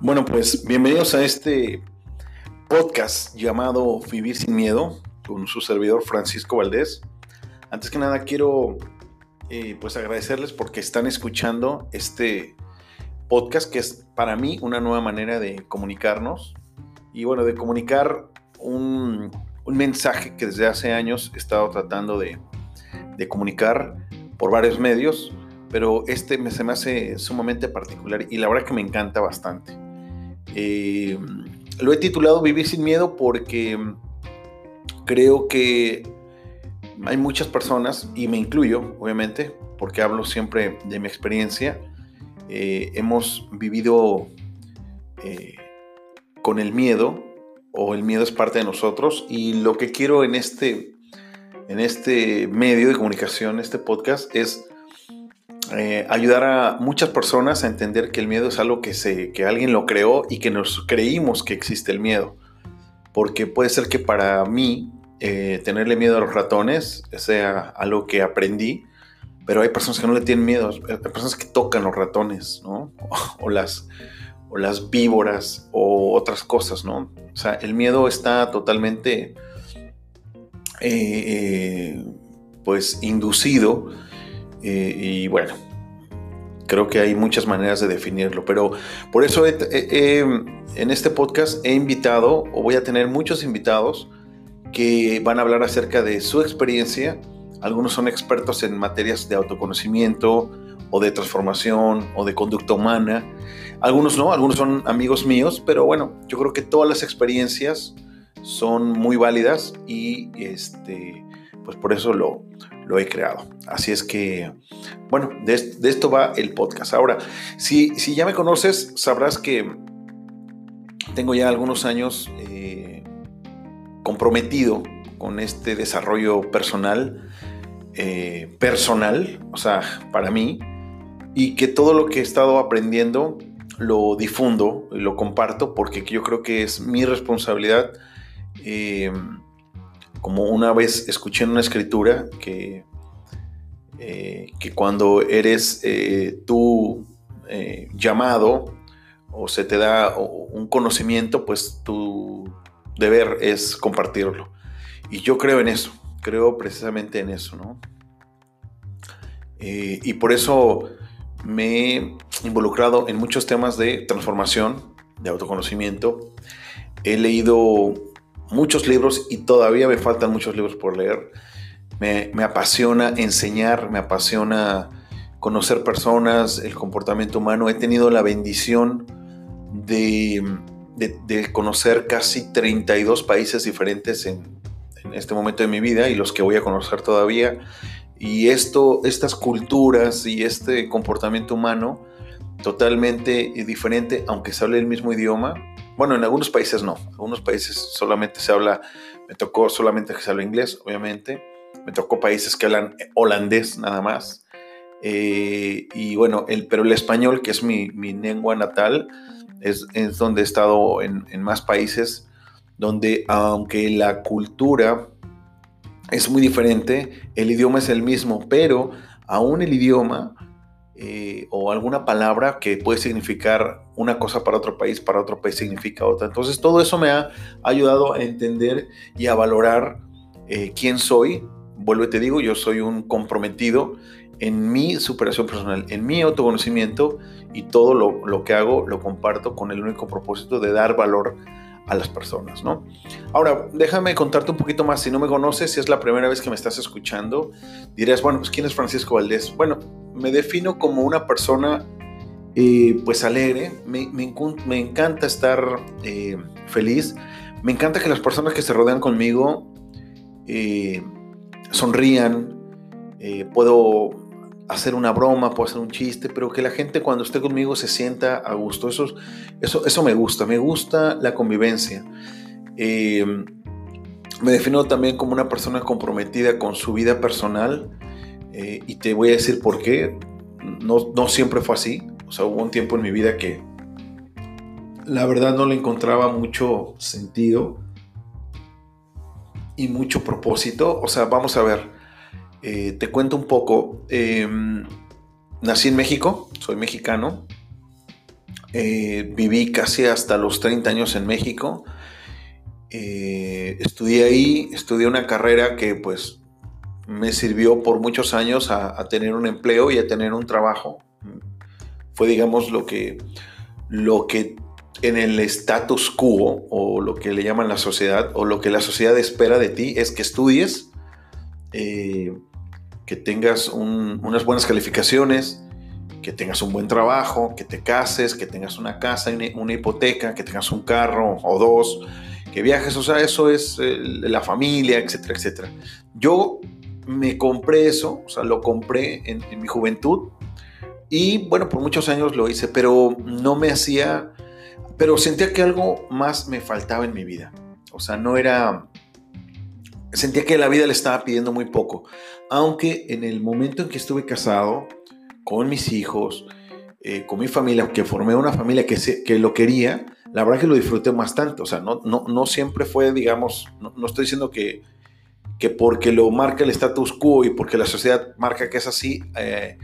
Bueno, pues bienvenidos a este podcast llamado Vivir sin Miedo con su servidor Francisco Valdés. Antes que nada quiero eh, pues agradecerles porque están escuchando este podcast que es para mí una nueva manera de comunicarnos y bueno, de comunicar un, mensaje que desde hace años he estado tratando de, comunicar por varios medios, pero este me, se me hace sumamente particular y la verdad que me encanta bastante. Eh, lo he titulado Vivir sin miedo porque creo que hay muchas personas, y me incluyo, obviamente, porque hablo siempre de mi experiencia, eh, hemos vivido eh, con el miedo, o el miedo es parte de nosotros, y lo que quiero en este, en este medio de comunicación, este podcast, es eh, ayudar a muchas personas a entender que el miedo es algo que, se, que alguien lo creó y que nos creímos que existe el miedo. Porque puede ser que para mí tenerle miedo a los ratones sea algo que aprendí, pero hay personas que no le tienen miedo, hay personas que tocan los ratones, ¿no? O, las, o las víboras o otras cosas, ¿no? O sea, el miedo está totalmente, eh, pues, inducido y bueno, creo que hay muchas maneras de definirlo, pero por eso en este podcast he invitado, o voy a tener muchos invitados, que van a hablar acerca de su experiencia. Algunos son expertos en materias de autoconocimiento o de transformación o de conducta humana. Algunos no, algunos son amigos míos, pero bueno, yo creo que todas las experiencias son muy válidas y este, pues por eso lo, lo he creado. Así es que, bueno, de, esto va el podcast. Ahora, si, si, ya me conoces, sabrás que tengo ya algunos años eh, comprometido con este desarrollo personal, eh, personal, o sea, para mí, y que todo lo que he estado aprendiendo lo difundo y lo comparto porque yo creo que es mi responsabilidad. Eh, como una vez escuché en una escritura que, eh, que cuando eres tú llamado o se te da un conocimiento, pues tu deber es compartirlo. Y yo creo en eso, creo precisamente en eso, ¿no? y por eso me he involucrado en muchos temas de transformación, de autoconocimiento. He leído muchos libros y todavía me faltan muchos libros por leer. Me, apasiona enseñar, me apasiona conocer personas, el comportamiento humano. He tenido la bendición de, conocer casi 32 países diferentes en, este momento de mi vida y los que voy a conocer todavía. Y esto, estas culturas y este comportamiento humano totalmente diferente, aunque se hable el mismo idioma, bueno, en algunos países no. En algunos países solamente se habla, me tocó solamente que se habla inglés, obviamente. Me tocó países que hablan holandés nada más. Eh, y bueno, el, pero el español, que es mi, lengua natal, es, donde he estado en, en más países, donde aunque la cultura es muy diferente, el idioma es el mismo, pero aún el idioma eh, o alguna palabra que puede significar una cosa para otro país, para otro país significa otra. Entonces todo eso me ha ayudado a entender y a valorar eh, quién soy. Vuelvo y te digo, yo soy un comprometido en mi superación personal, en mi autoconocimiento y todo lo, lo que hago lo comparto con el único propósito de dar valor a las personas, ¿no? Ahora, déjame contarte un poquito más. Si no me conoces, si es la primera vez que me estás escuchando, dirás, bueno, pues ¿quién es Francisco Valdés? Bueno, me defino como una persona, eh, pues alegre. Me, encanta estar eh, feliz. Me encanta que las personas que se rodean conmigo eh, sonrían. puedo hacer una broma, puedo hacer un chiste, pero que la gente cuando esté conmigo se sienta a gusto. Eso, eso, eso me gusta, me gusta la convivencia. Eh, me defino también como una persona comprometida con su vida personal eh, y te voy a decir por qué. No, no siempre fue así. O sea, hubo un tiempo en mi vida que, la verdad no le encontraba mucho sentido y mucho propósito. O sea, vamos a ver, eh, te cuento un poco. Em, nací en México, soy mexicano. Eh, viví casi hasta los 30 años en México. Eh, estudié ahí, estudié una carrera que pues me sirvió por muchos años a, tener un empleo y a tener un trabajo. Fue digamos lo que, lo que en el status quo o lo que le llaman la sociedad o lo que la sociedad espera de ti es que estudies, que tengas unas buenas calificaciones, que tengas un buen trabajo, que te cases, que tengas una casa, una, hipoteca, que tengas un carro o dos, que viajes, o sea, eso es eh, la familia, etcétera, etcétera. Yo me compré eso, o sea, lo compré en, en mi juventud y bueno, por muchos años lo hice, pero no me hacía pero sentía que algo más me faltaba en mi vida. O sea, no era... Sentía que la vida le estaba pidiendo muy poco. Aunque en el momento en que estuve casado, con mis hijos, eh, con mi familia, que formé una familia que, que lo quería, la verdad que lo disfruté bastante. O sea, no, no, no siempre fue, digamos, no, estoy diciendo que, que porque lo marca el status quo y porque la sociedad marca que es así, eh,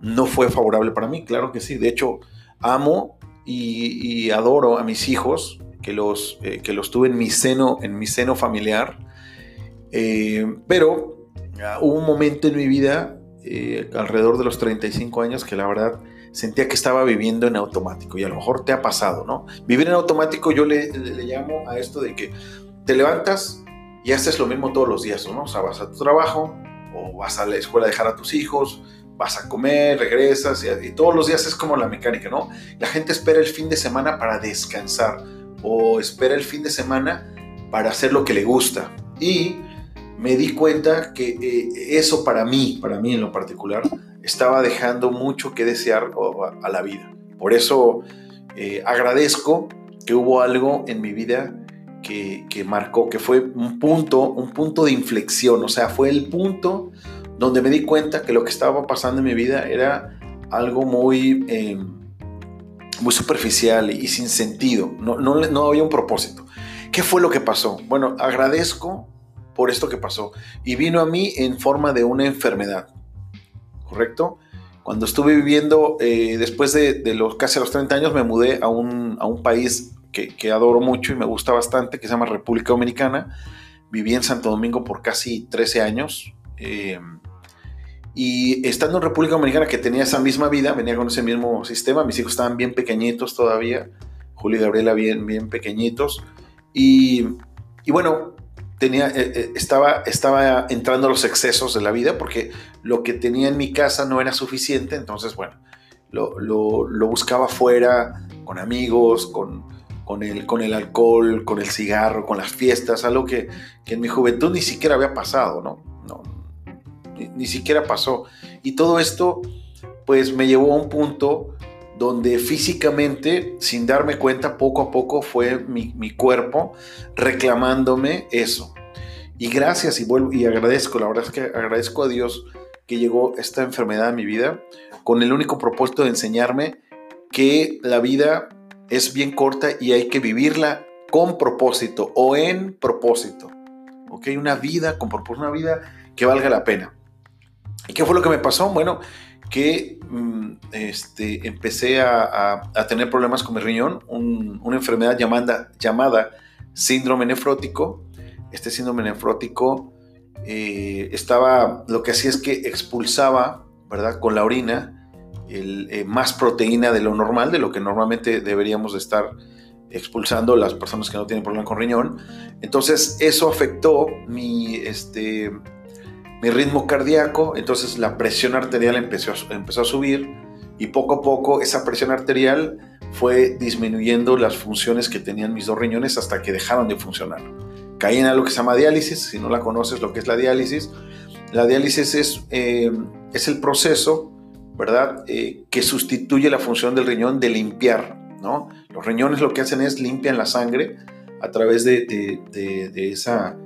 no fue favorable para mí. Claro que sí. De hecho, amo y, adoro a mis hijos, que los, eh, que los tuve en mi seno, en mi seno familiar. Eh, pero ah, hubo un momento en mi vida, eh, alrededor de los 35 años, que la verdad sentía que estaba viviendo en automático. Y a lo mejor te ha pasado, ¿no? Vivir en automático yo le, le, llamo a esto de que te levantas y haces lo mismo todos los días, ¿no? O sea, vas a tu trabajo o vas a la escuela a dejar a tus hijos vas a comer, regresas y, todos los días es como la mecánica, ¿no? La gente espera el fin de semana para descansar o espera el fin de semana para hacer lo que le gusta. Y me di cuenta que eh, eso para mí, para mí en lo particular, estaba dejando mucho que desear a, la vida. Por eso eh, agradezco que hubo algo en mi vida que, que, marcó, que fue un punto, un punto de inflexión, o sea, fue el punto donde me di cuenta que lo que estaba pasando en mi vida era algo muy, eh, muy superficial y, sin sentido, no, no, no había un propósito. ¿Qué fue lo que pasó? Bueno, agradezco por esto que pasó y vino a mí en forma de una enfermedad, ¿correcto? Cuando estuve viviendo, eh, después de, los casi los 30 años, me mudé a un, a un país que, que, adoro mucho y me gusta bastante, que se llama República Dominicana. Viví en Santo Domingo por casi 13 años. Eh, y estando en República Dominicana, que tenía esa misma vida, venía con ese mismo sistema, mis hijos estaban bien pequeñitos todavía, Julio y Gabriela bien, bien pequeñitos. Y, y bueno, eh, eh, estaba, entrando a los excesos de la vida porque lo que tenía en mi casa no era suficiente, entonces, bueno, lo, lo, buscaba fuera, con amigos, con, con, el, alcohol, con el cigarro, con las fiestas, algo que, que en mi juventud ni siquiera había pasado, ¿no? No, ni, siquiera pasó. Y todo esto, pues me llevó a un punto donde físicamente, sin darme cuenta, poco a poco fue mi, cuerpo reclamándome eso. Y gracias y vuelvo y agradezco, la verdad es que agradezco a Dios que llegó esta enfermedad a mi vida con el único propósito de enseñarme que la vida es bien corta y hay que vivirla con propósito o en propósito. ¿Ok? Una vida con propósito, una vida que valga la pena. ¿Y qué fue lo que me pasó? Bueno, que mm, este, empecé a, tener problemas con mi riñón, una enfermedad llamada, llamada síndrome nefrótico. Este síndrome nefrótico eh, estaba, lo que hacía es que expulsaba, ¿verdad? Con la orina eh, más proteína de lo normal, de lo que normalmente deberíamos de estar expulsando las personas que no tienen problema con riñón. Entonces eso afectó mi, este, mi ritmo cardíaco, entonces la presión arterial empezó, empezó a subir y poco a poco esa presión arterial fue disminuyendo las funciones que tenían mis dos riñones hasta que dejaron de funcionar. Caí en algo que se llama diálisis, si no la conoces lo que es la diálisis. La diálisis es, eh, es el proceso, ¿verdad?, eh, que sustituye la función del riñón de limpiar, ¿no? Los riñones lo que hacen es limpian la sangre a través de, de, de esa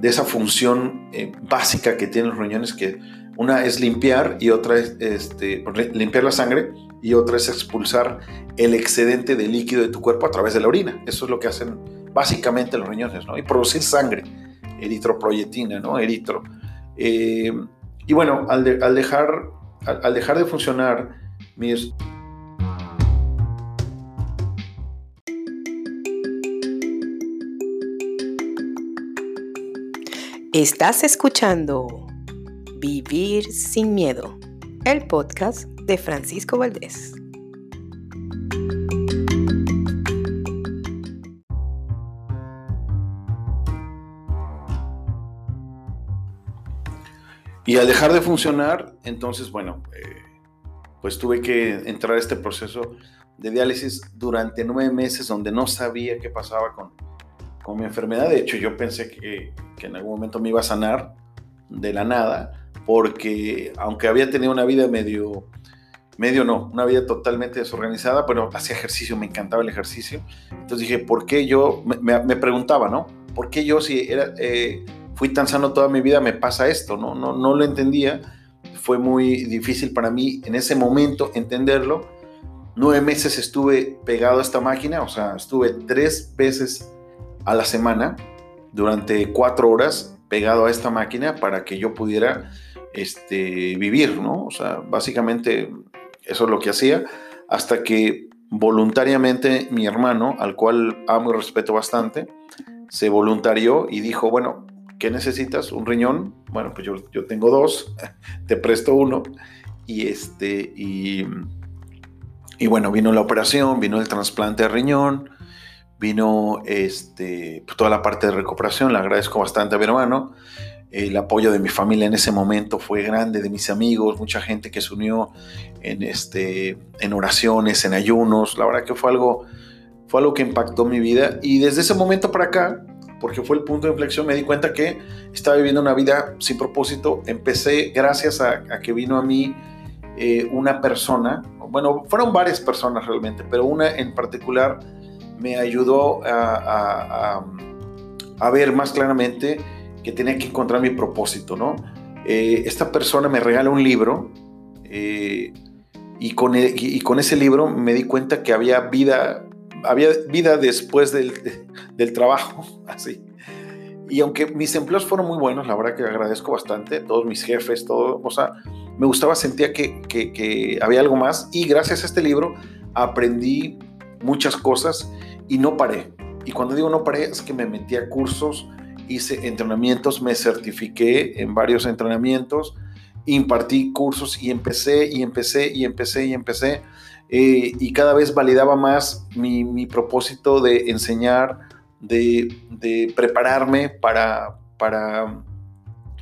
de esa función eh, básica que tienen los riñones, que una es limpiar y otra es este, limpiar la sangre y otra es expulsar el excedente de líquido de tu cuerpo a través de la orina. Eso es lo que hacen básicamente los riñones, ¿no? Y producir sangre, eritroproyetina, ¿no? Eritro. Eh, y bueno, al, dejar, al, dejar de funcionar mis... Estás escuchando Vivir sin Miedo, el podcast de Francisco Valdés. Y al dejar de funcionar, entonces, bueno, eh, pues tuve que entrar a este proceso de diálisis durante nueve meses donde no sabía qué pasaba con, con mi enfermedad. De hecho, yo pensé que, que, en algún momento me iba a sanar de la nada, porque aunque había tenido una vida medio, medio no, una vida totalmente desorganizada, pero hacía ejercicio, me encantaba el ejercicio. Entonces dije, ¿por qué yo? Me, me preguntaba, ¿no? ¿Por qué yo si era... Eh, fui tan sano toda mi vida, me pasa esto, ¿no? No, no lo entendía. Fue muy difícil para mí en ese momento entenderlo. Nueve meses estuve pegado a esta máquina, o sea, estuve tres veces a la semana durante cuatro horas pegado a esta máquina para que yo pudiera este, vivir, ¿no? O sea, básicamente eso es lo que hacía hasta que voluntariamente mi hermano, al cual amo y respeto bastante, se voluntarió y dijo, bueno, ¿qué necesitas? ¿Un riñón? Bueno, pues yo, yo tengo dos, te presto uno. Y este, y, y bueno, vino la operación, vino el trasplante de riñón, vino este, pues toda la parte de recuperación, le agradezco bastante a mi hermano. El apoyo de mi familia en ese momento fue grande, de mis amigos, mucha gente que se unió en, este, en oraciones, en ayunos. La verdad que fue algo, fue algo que impactó mi vida. Y desde ese momento para acá, porque fue el punto de inflexión, me di cuenta que estaba viviendo una vida sin propósito. Empecé gracias a, que vino a mí eh, una persona, bueno, fueron varias personas realmente, pero una en particular me ayudó a, ver más claramente que tenía que encontrar mi propósito, ¿no? Eh, esta persona me regala un libro eh, y, con, e, y con ese libro me di cuenta que había vida había vida después del, trabajo, así. Y aunque mis empleos fueron muy buenos, la verdad que agradezco bastante, todos mis jefes, todo, o me gustaba, sentía que había algo más y gracias a este libro aprendí muchas cosas y no paré. Y cuando digo no paré, es que me metí a cursos, hice entrenamientos, me certifiqué en varios entrenamientos, impartí cursos y empecé y empecé y empecé y empecé eh, y cada vez validaba más mi, propósito de enseñar, de, prepararme para, para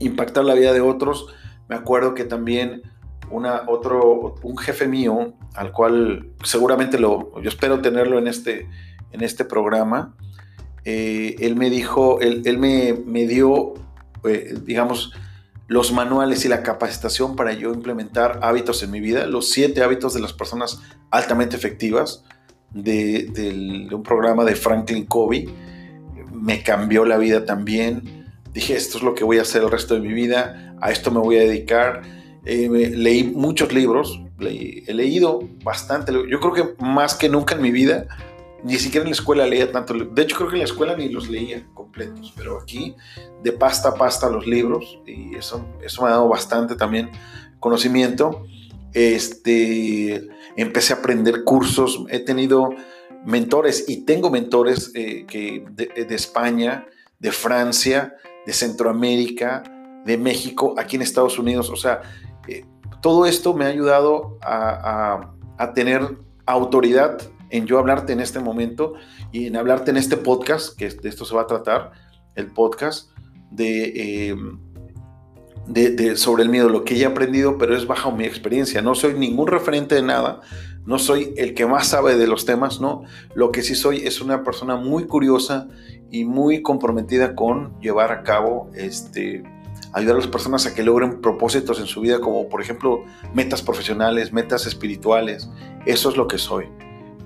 impactar la vida de otros. Me acuerdo que también una, otro, un jefe mío, al cual seguramente lo, yo espero tenerlo en este, en este programa, eh, él me dijo, él, me, dio, eh, digamos, los manuales y la capacitación para yo implementar hábitos en mi vida, los siete hábitos de las personas altamente efectivas de, un programa de Franklin Covey. Me cambió la vida también. Dije, esto es lo que voy a hacer el resto de mi vida, a esto me voy a dedicar. Eh, leí muchos libros, he leído bastante, yo creo que más que nunca en mi vida ni siquiera en la escuela leía tanto. De hecho, creo que en la escuela ni los leía completos, pero aquí de pasta a pasta los libros y eso, eso me ha dado bastante también conocimiento. Este, empecé a aprender cursos, he tenido mentores y tengo mentores eh, que de, España, de Francia, de Centroamérica, de México, aquí en Estados Unidos. O sea, eh, todo esto me ha ayudado a, a, a tener autoridad en yo hablarte en este momento y en hablarte en este podcast, que de esto se va a tratar, el podcast de, em, de, sobre el miedo, lo que he aprendido, pero es bajo mi experiencia. No soy ningún referente de nada, no soy el que más sabe de los temas, no. Lo que sí soy es una persona muy curiosa y muy comprometida con llevar a cabo este ayudar a las personas a que logren propósitos en su vida, como por ejemplo metas profesionales, metas espirituales. Eso es lo que soy.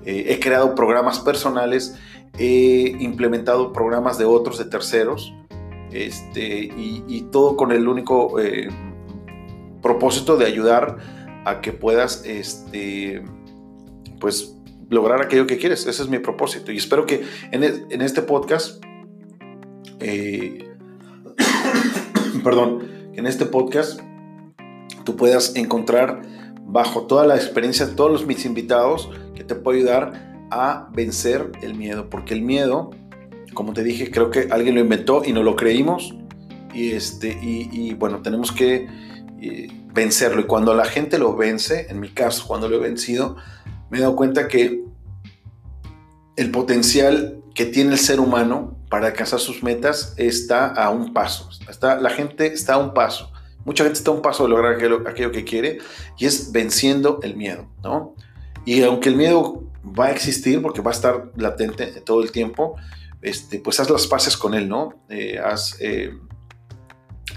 Eh, he creado programas personales, he implementado programas de otros, de terceros, este, y, todo con el único eh, propósito de ayudar a que puedas este, pues lograr aquello que quieres. Ese es mi propósito. Y espero que en, este podcast, eh, perdón, en este podcast tú puedas encontrar bajo toda la experiencia de todos los mis invitados que te puede ayudar a vencer el miedo. Porque el miedo, como te dije, creo que alguien lo inventó y no lo creímos. Y, este, y, bueno, tenemos que eh, vencerlo. Y cuando la gente lo vence, en mi caso, cuando lo he vencido, me he dado cuenta que el potencial que tiene el ser humano para alcanzar sus metas está a un paso. Está, la gente está a un paso. Mucha gente está a un paso de lograr aquello, que quiere y es venciendo el miedo, ¿no? Y aunque el miedo va a existir porque va a estar latente todo el tiempo, este, pues haz las paces con él, ¿no? Eh, haz, eh,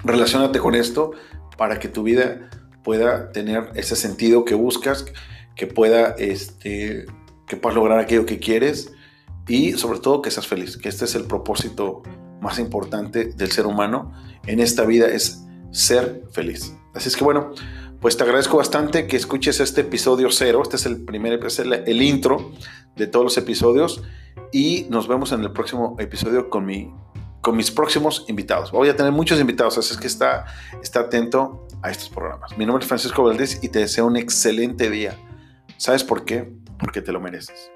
relacionate con esto para que tu vida pueda tener ese sentido que buscas, que pueda, este, que puedas lograr aquello que quieres y sobre todo que seas feliz, que este es el propósito más importante del ser humano en esta vida, es ser feliz. Así es que bueno, pues te agradezco bastante que escuches este episodio cero. Este es el primer, es el, intro de todos los episodios. Y nos vemos en el próximo episodio con, mi, con mis próximos invitados. Voy a tener muchos invitados, así es que está, está atento a estos programas. Mi nombre es Francisco Valdés y te deseo un excelente día. ¿Sabes por qué? Porque te lo mereces.